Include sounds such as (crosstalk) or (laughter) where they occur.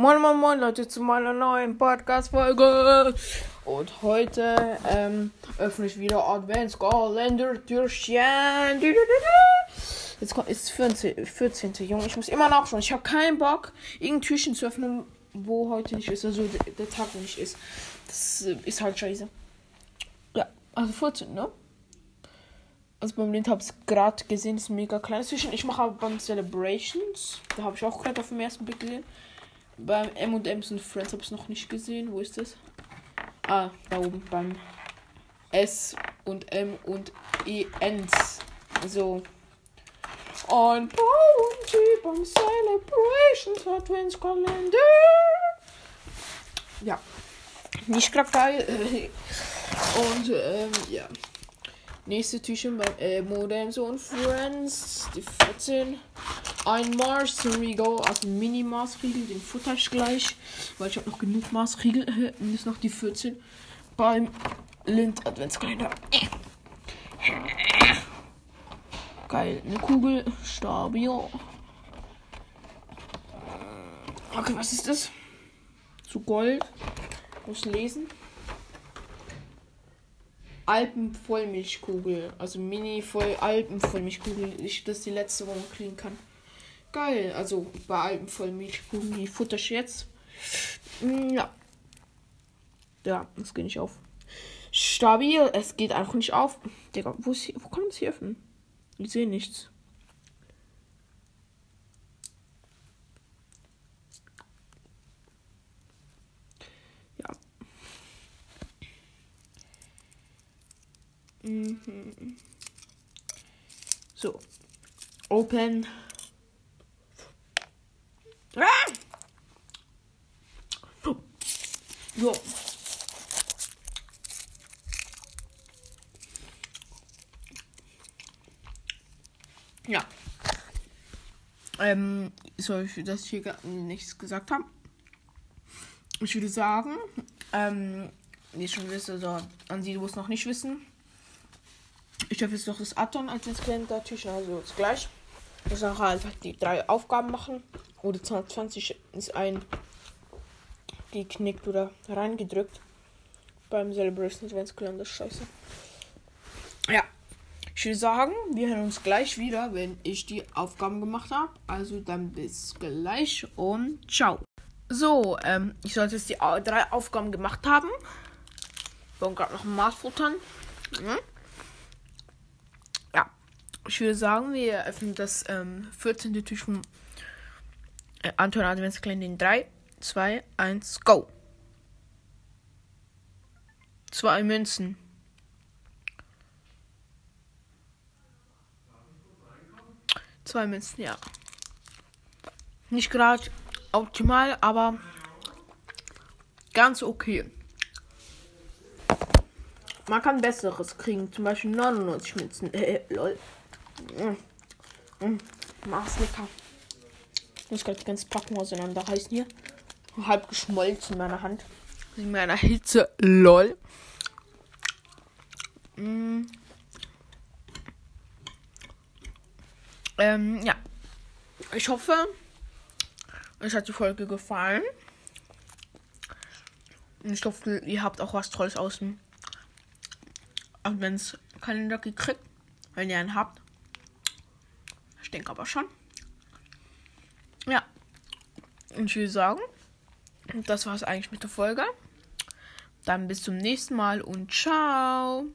Moin, moin, moin, Leute, zu meiner neuen Podcast-Folge. Und heute ähm, öffne ich wieder Adventskalender-Türchen. Jetzt kommt, ist 14. 14. Junge, ich muss immer nachschauen. Ich habe keinen Bock, irgendein Türchen zu öffnen, wo heute nicht ist. Also der, der Tag, nicht ist. Das äh, ist halt scheiße. Ja, also 14, ne? Also beim Lint habe ich es gerade gesehen, ist mega klein. Zwischen ich mache aber beim Celebrations. Da habe ich auch gerade auf dem ersten Blick gesehen. Beim M&M's und Friends habe ich noch nicht gesehen. Wo ist das? Ah, da oben beim S und M und E Ns. Also und Bounty beim Celebrations Adventskalender. Ja, nicht gerade geil. (laughs) Und ähm, ja. Nächste Türchen beim äh, Modems und Friends. Die 14. Ein Mars-Riegel, also ein Mini-Mars-Riegel. Den futter ich gleich, weil ich habe noch genug Mars-Riegel. Äh, (laughs) ist noch die 14 beim Lind Adventskalender. (laughs) Geil, eine Kugel, stabil. Okay, was ist das? Zu Gold. Muss lesen. Alpenvollmilchkugel. Also Mini-Voll Alpenvollmilchkugel. Ich, das die letzte, wo man kriegen kann. Geil. Also bei Alpenvollmilchkugeln, die futter ich jetzt. Mm, Ja. Ja, das geht nicht auf. Stabil. Es geht einfach nicht auf. Digga, wo, ist hier, wo kann man es hier öffnen? Ich sehe nichts. Ja. Mhm. So. Open. Ah! So. Ja. Ähm, soll ich, ich hier gar nichts gesagt habe? Ich würde sagen, ähm, ich schon wisst, also an die, die es noch nicht wissen, ich darf jetzt noch das Atom als Instrument Türchen, also jetzt gleich. Ich sage einfach die drei Aufgaben machen. Oder 20 ist ein geknickt oder reingedrückt. Beim Celebration Adventskalender, scheiße. Ja. Ich würde sagen, wir hören uns gleich wieder, wenn ich die Aufgaben gemacht habe. Also dann bis gleich und ciao. So, ähm, ich sollte jetzt die drei Aufgaben gemacht haben. Wir wollen gerade noch ein Maß futtern. Mhm. Ich würde sagen, wir öffnen das ähm, 14. Tisch vom äh, Anton Adventskalender in 3, 2, 1, go. Zwei Münzen. Zwei Münzen, ja. Nicht gerade optimal, aber ganz okay. Man kann besseres kriegen, zum Beispiel 99 Münzen. Äh, lol. Mm. Mm. Mach's lecker. Ich muss gerade die ganze Packung auseinanderreißen hier. Halb geschmolzen in meiner Hand. In meiner Hitze. Lol. Mm. Ähm, ja. Ich hoffe, euch hat die Folge gefallen. Und ich hoffe, ihr habt auch was Tolles aus dem Adventskalender gekriegt. Wenn ihr einen habt. Ich denke aber schon. Ja. Und ich würde sagen, das war es eigentlich mit der Folge. Dann bis zum nächsten Mal und ciao.